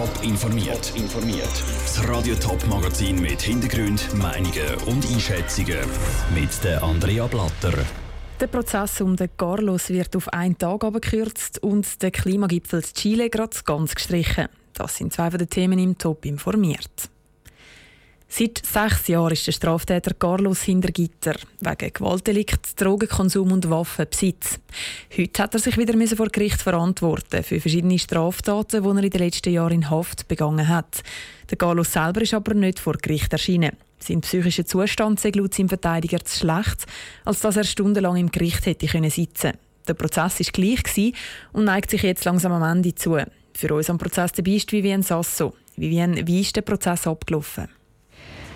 Top informiert. informiert. Das Radio Top Magazin mit Hintergrund, Meinungen und Einschätzungen mit der Andrea Blatter. Der Prozess um den Carlos wird auf einen Tag abgekürzt und der Klimagipfel Chile gerade ganz gestrichen. Das sind zwei von den Themen im Top informiert. Seit sechs Jahren ist der Straftäter Carlos Hintergitter wegen Gewaltdelikt, Drogenkonsum und Waffenbesitz. Heute hat er sich wieder vor Gericht verantworten für verschiedene Straftaten, die er in den letzten Jahren in Haft begangen hat. Der Carlos selber ist aber nicht vor Gericht erschienen. Sein psychischer Zustand sei laut seinem Verteidiger zu schlecht, als dass er stundenlang im Gericht hätte sitzen können. Der Prozess war gleich und neigt sich jetzt langsam am Ende zu. Für uns am Prozess dabei ist Vivienne Sasso. Vivienne, wie ist der Prozess abgelaufen?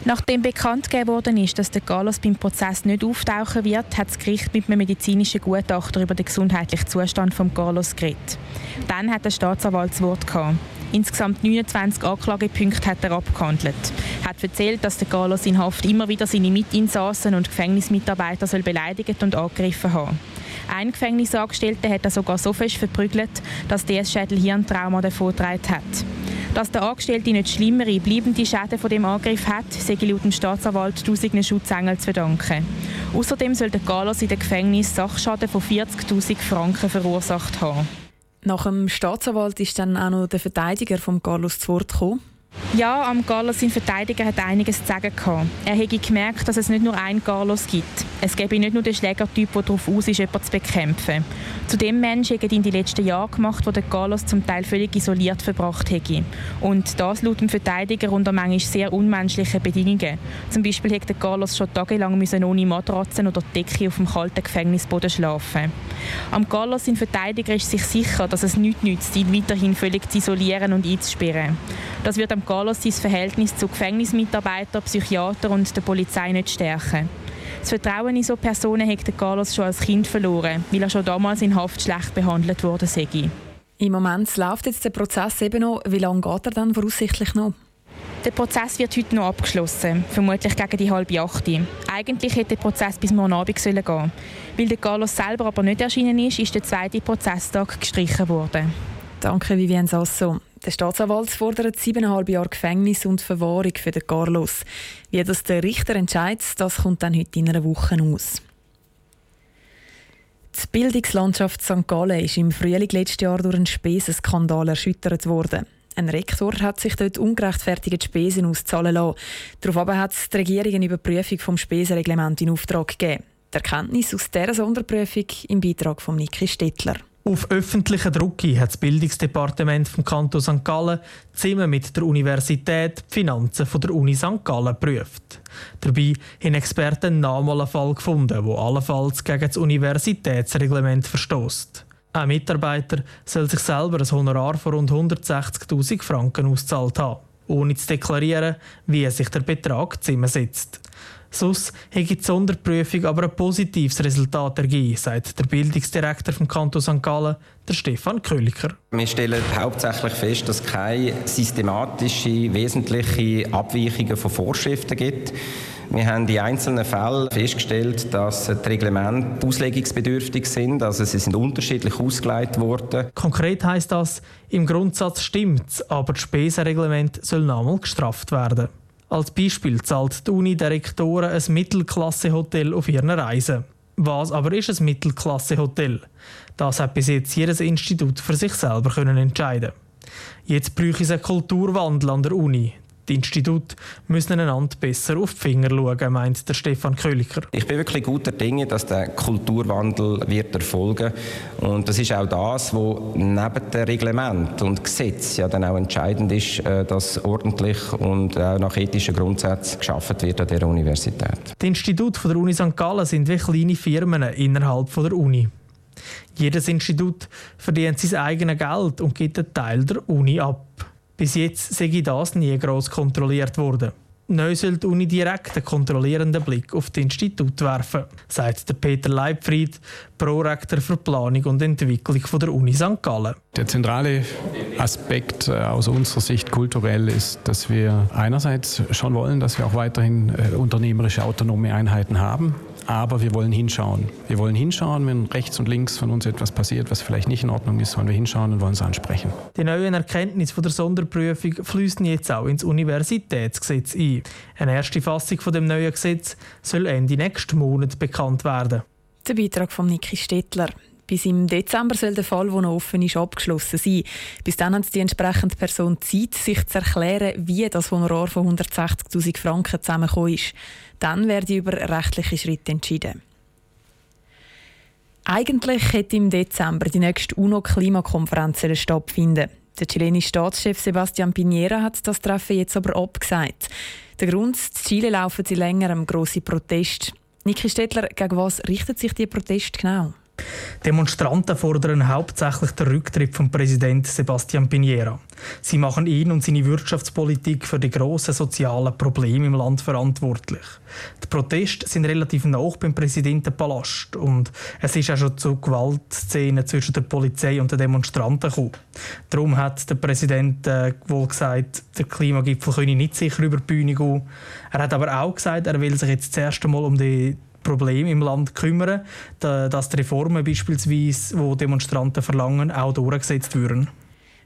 Nachdem bekannt gegeben worden ist, dass der Carlos beim Prozess nicht auftauchen wird, hat das Gericht mit einem medizinischen Gutachter über den gesundheitlichen Zustand von Carlos geredet. Dann hat der Staatsanwalt das Wort gehabt. Insgesamt 29 Anklagepunkte hat er abgehandelt. Er hat erzählt, dass der Carlos in Haft immer wieder seine Mitinsassen und Gefängnismitarbeiter soll beleidigt und angegriffen haben. Ein Gefängnisangestellter hat er sogar so fest verprügelt, dass der Schädel-Hirntrauma davongetragen hat. Dass der Angestellte nicht schlimmere, bleibende Schäden von dem Angriff hat, sei laut dem Staatsanwalt tausenden Schutzengel zu verdanken. Außerdem soll der Carlos in dem Gefängnis Sachschaden von 40.000 Franken verursacht haben. Nach dem Staatsanwalt ist dann auch noch der Verteidiger von Carlos zu Wort gekommen. Ja, am Carlos sein Verteidiger hat einiges zu sagen gehabt. Er hätte gemerkt, dass es nicht nur einen Carlos gibt. Es gäbe nicht nur den Schlägertyp, der darauf aus ist, jemanden zu bekämpfen. Zu dem Menschen hätte ihn die letzten Jahre gemacht, wo der Carlos zum Teil völlig isoliert verbracht hätte. Und das laut dem Verteidiger unter manchmal sehr unmenschlichen Bedingungen. Zum Beispiel hätte der Carlos schon tagelang müssen ohne Matratzen oder Decke auf dem kalten Gefängnisboden schlafen. Am Carlos sein Verteidiger ist sich sicher, dass es nichts nützt, ihn weiterhin völlig zu isolieren und einzusperren. Das wird am Carlos sein Verhältnis zu Gefängnismitarbeitern, Psychiatern und der Polizei nicht stärken. Das Vertrauen in so Personen hat Carlos schon als Kind verloren, weil er schon damals in Haft schlecht behandelt wurde. Im Moment läuft jetzt der Prozess eben noch. Wie lange geht er dann voraussichtlich noch? Der Prozess wird heute noch abgeschlossen, vermutlich gegen die halbe acht. Eigentlich hätte der Prozess bis morgen Abend gehen sollen Weil der Carlos selber aber nicht erschienen ist, ist der zweite Prozesstag gestrichen worden. Danke, Vivienne Sasso. Der Staatsanwalt fordert siebeneinhalb Jahre Gefängnis und Verwahrung für den Carlos. Wie das der Richter entscheidet, das kommt dann heute in einer Woche aus. Die Bildungslandschaft St. Gallen ist im Frühling letztes Jahr durch einen Spesenskandal erschüttert worden. Ein Rektor hat sich dort ungerechtfertigte Spesen auszahlen lassen. Daraufhin hat die Regierung eine Überprüfung vom Spesenreglement in Auftrag gegeben. Die Erkenntnis aus dieser Sonderprüfung im Beitrag von Niki Stettler. Auf öffentlichen Druck hat das Bildungsdepartement vom Kanton St. Gallen zusammen mit der Universität die Finanzen der Uni St. Gallen geprüft. Dabei haben Experten nochmal einen Fall gefunden, der allenfalls gegen das Universitätsreglement verstößt. Ein Mitarbeiter soll sich selber ein Honorar von rund 160.000 Franken ausgezahlt haben, ohne zu deklarieren, wie sich der Betrag zusammensetzt. Sonst hätte die Sonderprüfung aber ein positives Resultat ergeben, sagt der Bildungsdirektor vom Kanton St. Gallen, der Stefan Köliker. Wir stellen hauptsächlich fest, dass es keine systematische, wesentliche Abweichungen von Vorschriften gibt. Wir haben in einzelnen Fällen festgestellt, dass die Reglemente auslegungsbedürftig sind, also sie sind unterschiedlich ausgelegt worden. Konkret heißt das, im Grundsatz stimmt es, aber das Spesenreglement soll nochmal gestraft werden. Als Beispiel zahlt die Uni der Rektoren ein Mittelklasse-Hotel auf ihren Reisen. Was aber ist ein Mittelklasse-Hotel? Das hat bis jetzt jedes Institut für sich selber können entscheiden. Jetzt bräuchte es einen Kulturwandel an der Uni. Die Institute müssen einander besser auf die Finger schauen, meint der Stefan Köliker. Ich bin wirklich guter Dinge, dass der Kulturwandel wird erfolgen und das ist auch das, was neben dem Reglement und Gesetz ja dann auch entscheidend ist, äh, dass ordentlich und auch nach ethischen Grundsätzen geschaffen wird an dieser Universität. Die Institute der Uni St. Gallen sind wie kleine Firmen innerhalb der Uni. Jedes Institut verdient sein eigenes Geld und gibt einen Teil der Uni ab. Bis jetzt sei das nie gross kontrolliert worden. Neu soll die Uni direkt einen kontrollierenden Blick auf das Institut werfen, sagt Peter Leibfried, Prorektor für Planung und Entwicklung der Uni St. Gallen. Der zentrale Aspekt äh, aus unserer Sicht kulturell ist, dass wir einerseits schon wollen, dass wir auch weiterhin äh, unternehmerische autonome Einheiten haben, aber wir wollen hinschauen. Wir wollen hinschauen, wenn rechts und links von uns etwas passiert, was vielleicht nicht in Ordnung ist, wollen wir hinschauen und wollen es ansprechen. Die neuen Erkenntnisse von der Sonderprüfung fließen jetzt auch ins Universitätsgesetz ein. Eine erste Fassung von dem neuen Gesetz soll Ende nächsten Monat bekannt werden. Der Beitrag von Niki Stettler. Bis im Dezember soll der Fall, der noch offen ist, abgeschlossen sein. Bis dann hat die entsprechende Person Zeit, sich zu erklären, wie das Honorar von 160.000 Franken zusammengekommen ist. Dann werden über rechtliche Schritte entschieden. Eigentlich hätte im Dezember die nächste UNO-Klimakonferenz stattfinden Der chilenische Staatschef Sebastián Piñera hat das Treffen jetzt aber abgesagt. Der Grund, in Chile laufen seit längerem grosse Proteste. Niki Stettler, gegen was richtet sich die Protest genau? Demonstranten fordern hauptsächlich den Rücktritt von Präsident Sebastián Piñera. Sie machen ihn und seine Wirtschaftspolitik für die grossen sozialen Probleme im Land verantwortlich. Die Proteste sind relativ nah beim Präsidentenpalast und es ist auch schon zu Gewaltszenen zwischen der Polizei und den Demonstranten gekommen. Darum hat der Präsident äh, wohl gesagt, der Klimagipfel könne nicht sicher über die Bühne gehen. Er hat aber auch gesagt, er will sich jetzt das erste Mal um die Problem im Land kümmern, dass die Reformen beispielsweise, die Demonstranten verlangen, auch durchgesetzt würden.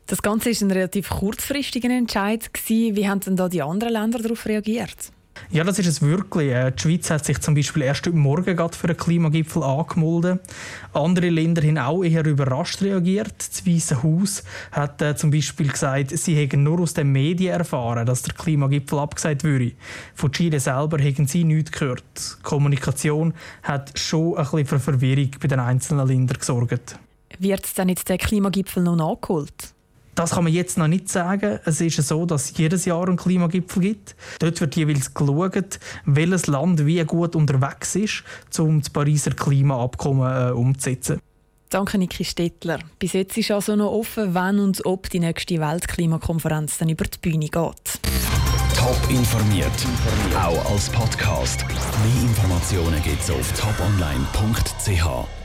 Das Ganze war ein relativ kurzfristiger Entscheid. Wie haben denn da die anderen Länder darauf reagiert? Ja, das ist es wirklich. Äh, die Schweiz hat sich zum Beispiel erst heute Morgen für einen Klimagipfel angemeldet. Andere Länder haben auch eher überrascht reagiert. Das Weiße Haus hat äh, zum Beispiel gesagt, sie hätten nur aus den Medien erfahren, dass der Klimagipfel abgesagt würde. Von Chile selber hätten sie nichts gehört. Die Kommunikation hat schon ein bisschen für Verwirrung bei den einzelnen Ländern gesorgt. Wird dann jetzt der Klimagipfel noch nachgeholt? Das kann man jetzt noch nicht sagen. Es ist so, dass es jedes Jahr einen Klimagipfel gibt. Dort wird jeweils geschaut, welches Land wie gut unterwegs ist, um das Pariser Klimaabkommen äh, umzusetzen. Danke, Niki Stettler. Bis jetzt ist also noch offen, wann und ob die nächste Weltklimakonferenz dann über die Bühne geht. Top informiert, auch als Podcast. Mehr Informationen gibt es auf toponline.ch.